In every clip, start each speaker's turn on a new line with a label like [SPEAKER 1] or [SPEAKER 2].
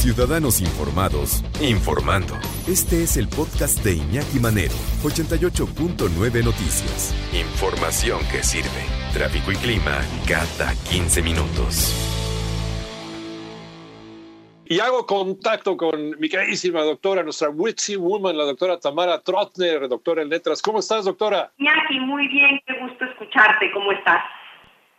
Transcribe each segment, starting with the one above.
[SPEAKER 1] Ciudadanos informados, informando. Este es el podcast de Iñaki Manero, 88.9 Noticias. Información que sirve. Tráfico y clima cada 15 minutos.
[SPEAKER 2] Y hago contacto con mi queridísima doctora, nuestra witchy woman, la doctora Tamara Trotner, doctora en letras. ¿Cómo estás, doctora?
[SPEAKER 3] Iñaki, muy bien, qué gusto escucharte. ¿Cómo estás?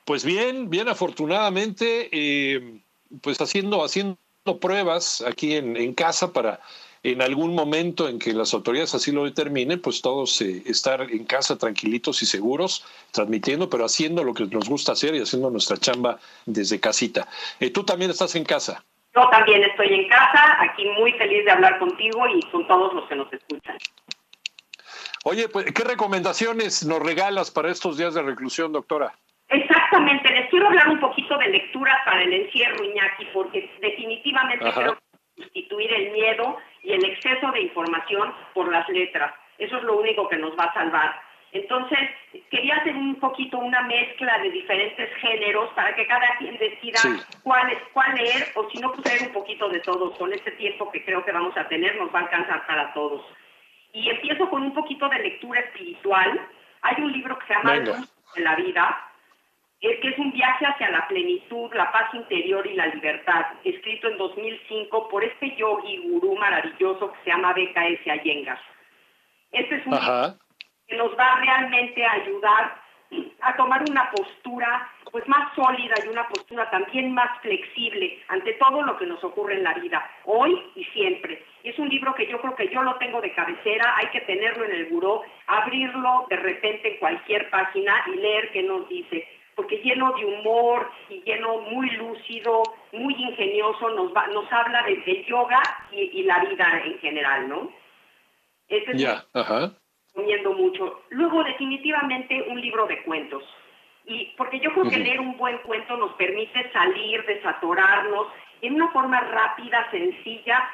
[SPEAKER 2] Pues bien, bien afortunadamente, eh, pues haciendo, haciendo pruebas aquí en, en, casa para en algún momento en que las autoridades así lo determinen, pues todos eh, estar en casa tranquilitos y seguros, transmitiendo, pero haciendo lo que nos gusta hacer y haciendo nuestra chamba desde casita. Eh, ¿Tú también estás en casa?
[SPEAKER 3] Yo también estoy en casa, aquí muy feliz de hablar contigo y con todos los que nos escuchan.
[SPEAKER 2] Oye, pues, ¿qué recomendaciones nos regalas para estos días de reclusión, doctora?
[SPEAKER 3] Exactamente, les quiero hablar un poquito de lecturas para el encierro, Iñaki, porque definitivamente Ajá. creo que sustituir el miedo y el exceso de información por las letras. Eso es lo único que nos va a salvar. Entonces, quería hacer un poquito una mezcla de diferentes géneros para que cada quien decida sí. cuál, cuál leer o si no, pues leer un poquito de todos. Con este tiempo que creo que vamos a tener, nos va a alcanzar para todos. Y empiezo con un poquito de lectura espiritual. Hay un libro que se llama Venga. de la vida, es que es un viaje hacia la plenitud, la paz interior y la libertad, escrito en 2005 por este yogi gurú maravilloso que se llama BKS Iyengar. Este es un libro que nos va realmente a ayudar a tomar una postura pues más sólida y una postura también más flexible ante todo lo que nos ocurre en la vida, hoy y siempre. Es un libro que yo creo que yo lo tengo de cabecera, hay que tenerlo en el buró, abrirlo de repente en cualquier página y leer qué nos dice porque lleno de humor y lleno muy lúcido, muy ingenioso, nos, va, nos habla de, de yoga y, y, la vida en general, ¿no?
[SPEAKER 2] Este es yeah, uh -huh.
[SPEAKER 3] recomiendo mucho. Luego, definitivamente, un libro de cuentos. Y porque yo creo que leer un buen cuento nos permite salir, desatorarnos, en una forma rápida, sencilla,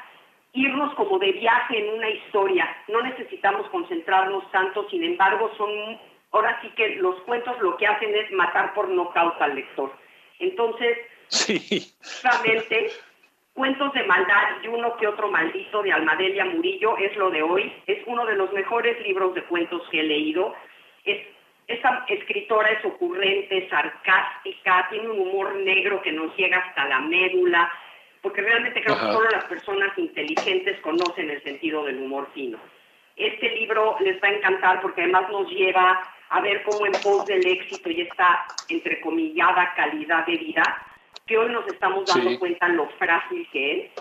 [SPEAKER 3] irnos como de viaje en una historia. No necesitamos concentrarnos tanto, sin embargo, son ahora sí que los cuentos lo que hacen es matar por nocaut al lector. Entonces,
[SPEAKER 2] sí.
[SPEAKER 3] realmente, Cuentos de Maldad y uno que otro maldito de Almadelia Murillo es lo de hoy. Es uno de los mejores libros de cuentos que he leído. Es, esta escritora es ocurrente, sarcástica, tiene un humor negro que nos llega hasta la médula, porque realmente creo Ajá. que solo las personas inteligentes conocen el sentido del humor fino. Este libro les va a encantar porque además nos lleva a ver cómo en pos del éxito y esta entrecomillada calidad de vida, que hoy nos estamos dando sí. cuenta lo frágil que es.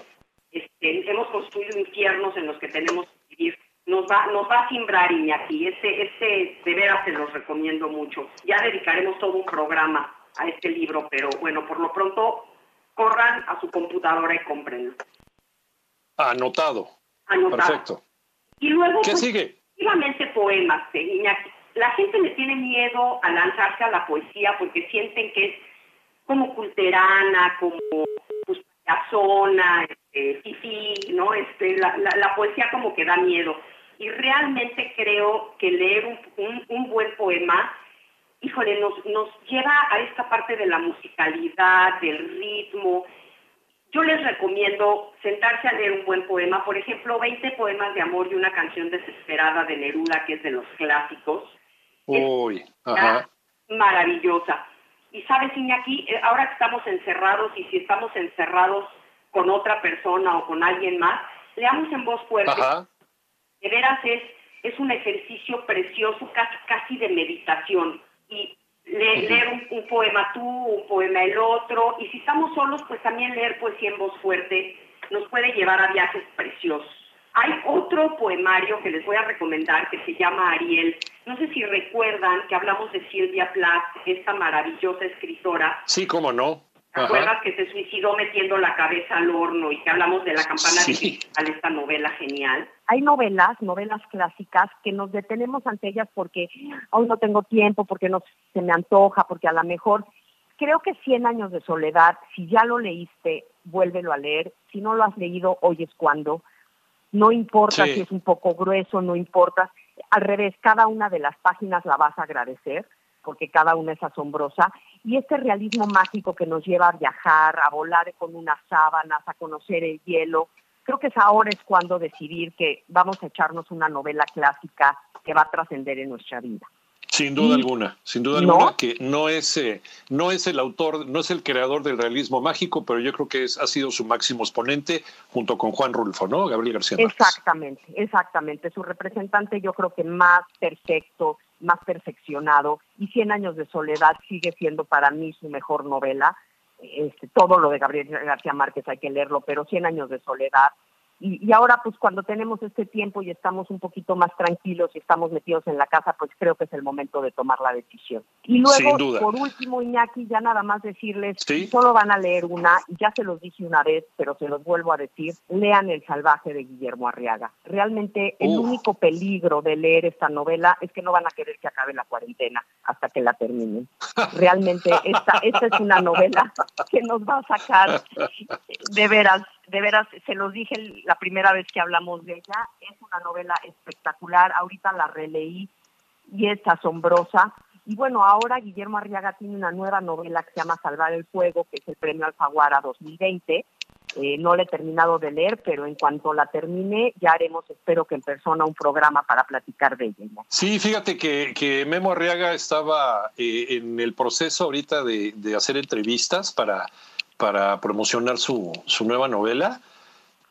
[SPEAKER 3] Este, hemos construido infiernos en los que tenemos que vivir. Nos va, nos va a simbrar Iñaki. Este, este de veras se los recomiendo mucho. Ya dedicaremos todo un programa a este libro, pero bueno, por lo pronto corran a su computadora y cómprenlo.
[SPEAKER 2] Anotado.
[SPEAKER 3] Anotado.
[SPEAKER 2] Perfecto.
[SPEAKER 3] Y luego,
[SPEAKER 2] ¿qué
[SPEAKER 3] pues,
[SPEAKER 2] sigue?
[SPEAKER 3] Efectivamente, poemas, eh, Iñaki la gente le tiene miedo a lanzarse a la poesía porque sienten que es como culterana, como pues, zona, este, fifí, ¿no? Este, la, la, la, poesía como que da miedo. Y realmente creo que leer un, un, un buen poema, híjole, nos, nos lleva a esta parte de la musicalidad, del ritmo. Yo les recomiendo sentarse a leer un buen poema, por ejemplo, 20 poemas de amor y una canción desesperada de Neruda, que es de los clásicos
[SPEAKER 2] Uy, ajá.
[SPEAKER 3] Maravillosa. Y sabes, Iñaki, eh, ahora que estamos encerrados y si estamos encerrados con otra persona o con alguien más, leamos en voz fuerte.
[SPEAKER 2] Ajá.
[SPEAKER 3] De veras es, es un ejercicio precioso, casi, casi de meditación. Y leer un, un, poema tú, un poema el otro. Y si estamos solos, pues también leer poesía en voz fuerte nos puede llevar a viajes preciosos. Hay otro poemario que les voy a recomendar que se llama Ariel. No sé si recuerdan que hablamos de Silvia Plath, esta maravillosa escritora.
[SPEAKER 2] Sí, cómo no.
[SPEAKER 4] ¿Te acuerdas que se suicidó metiendo la cabeza al horno y que hablamos de la campana
[SPEAKER 2] Sí.
[SPEAKER 4] de cristal, esta novela genial?
[SPEAKER 3] hay novelas, novelas clásicas, que nos detenemos ante ellas porque hoy no tengo tiempo, porque no se me antoja, porque a lo mejor creo que Cien años de soledad, si ya lo leíste, vuélvelo a leer. Si no lo has leído, hoy es cuando. No importa
[SPEAKER 2] Sí.
[SPEAKER 3] si es un poco grueso, no importa. Al revés, cada una de las páginas la vas a agradecer porque cada una es asombrosa. Y este realismo mágico que nos lleva a viajar, a volar con unas sábanas, a conocer el hielo, creo que es ahora es cuando decidir que vamos a echarnos una novela clásica que va a trascender en nuestra vida.
[SPEAKER 2] Sin duda
[SPEAKER 3] Y-
[SPEAKER 2] alguna, sin duda
[SPEAKER 3] ¿No?
[SPEAKER 2] alguna que no es, eh, no es el autor, no es el creador del realismo mágico, pero yo creo que es, ha sido su máximo exponente junto con Juan Rulfo, ¿no? Gabriel García Márquez.
[SPEAKER 3] Exactamente, exactamente. Su representante yo creo que más perfecto, más perfeccionado. Y Cien años de soledad sigue siendo para mí su mejor novela. Este, todo lo de Gabriel García Márquez hay que leerlo, pero Cien años de soledad. Y, y ahora, pues cuando tenemos este tiempo y estamos un poquito más tranquilos y estamos metidos en la casa, pues creo que es el momento de tomar la decisión. Y luego, por último, Iñaki, ya nada más decirles,
[SPEAKER 2] Sí.
[SPEAKER 3] solo van a leer una, ya se los dije una vez, pero se los vuelvo a decir, lean El salvaje de Guillermo Arriaga. Realmente el
[SPEAKER 2] Uf.
[SPEAKER 3] único peligro de leer esta novela es que no van a querer que acabe la cuarentena hasta que la terminen. Realmente esta, esta es una novela que nos va a sacar de veras, de veras, se los dije la primera vez que hablamos de ella, es una novela espectacular, ahorita la releí y es asombrosa. Y bueno, ahora Guillermo Arriaga tiene una nueva novela que se llama Salvar el Fuego, que es el premio Alfaguara 2020. Eh, no la he terminado de leer, pero en cuanto la termine, ya haremos, espero que en persona, un programa para platicar de ella.
[SPEAKER 2] Sí, fíjate que, que Memo Arriaga estaba eh, en el proceso ahorita de hacer entrevistas para, para promocionar su, su nueva novela,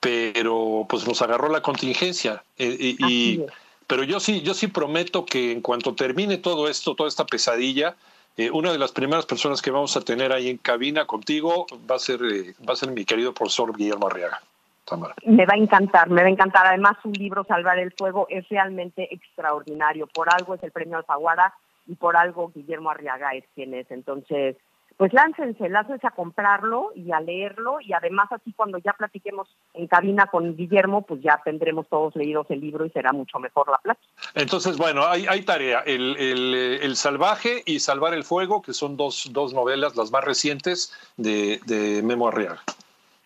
[SPEAKER 2] pero pues nos agarró la contingencia. Eh, y- y- pero yo sí, yo sí prometo que en cuanto termine todo esto, toda esta pesadilla, eh, una de las primeras personas que vamos a tener ahí en cabina contigo va a ser, eh, va a ser mi querido profesor Guillermo Arriaga. Tamara.
[SPEAKER 3] Me va a encantar, me va a encantar. Además, su libro Salvar el Fuego es realmente extraordinario. Por algo es el premio Alfaguara y por algo Guillermo Arriaga es quien es. Entonces, pues láncense, láncense a comprarlo y a leerlo. Y además, así cuando ya platiquemos en cabina con Guillermo, pues ya tendremos todos leídos el libro y será mucho mejor la plática.
[SPEAKER 2] Entonces, bueno, hay, hay tarea. El, el, El Salvaje y Salvar el Fuego, que son dos, dos novelas, las más recientes de, de Memo Arriaga.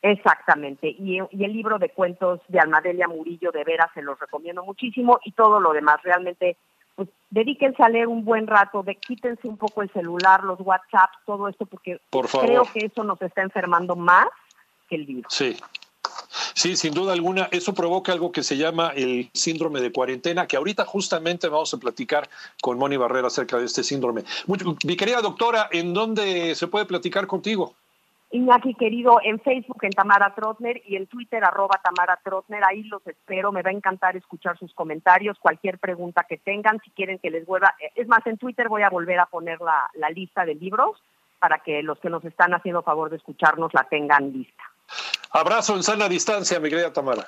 [SPEAKER 3] Exactamente. Y, y el libro de cuentos de Almadelia Murillo, de veras, se los recomiendo muchísimo. Y todo lo demás, realmente, pues dedíquense a leer un buen rato, de, quítense un poco el celular, los WhatsApp, todo esto, porque
[SPEAKER 2] Por
[SPEAKER 3] creo que eso nos está enfermando más que el virus.
[SPEAKER 2] Sí. Sí, sin duda alguna, eso provoca algo que se llama el síndrome de cuarentena, que ahorita justamente vamos a platicar con Moni Barrera acerca de este síndrome. Mucho- mi querida doctora, ¿en dónde se puede platicar contigo?
[SPEAKER 3] Iñaki, querido, en Facebook en Tamara Trotner y en Twitter arroba Tamara Trotner, ahí los espero, me va a encantar escuchar sus comentarios, cualquier pregunta que tengan, si quieren que les vuelva, es más, en Twitter voy a volver a poner la, la lista de libros para que los que nos están haciendo favor de escucharnos la tengan lista.
[SPEAKER 2] Abrazo en sana distancia, mi querida Tamara.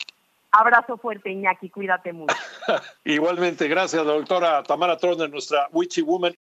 [SPEAKER 3] Abrazo fuerte, Iñaki, cuídate mucho.
[SPEAKER 2] Igualmente, gracias, doctora Tamara Troner, nuestra Witchy Woman.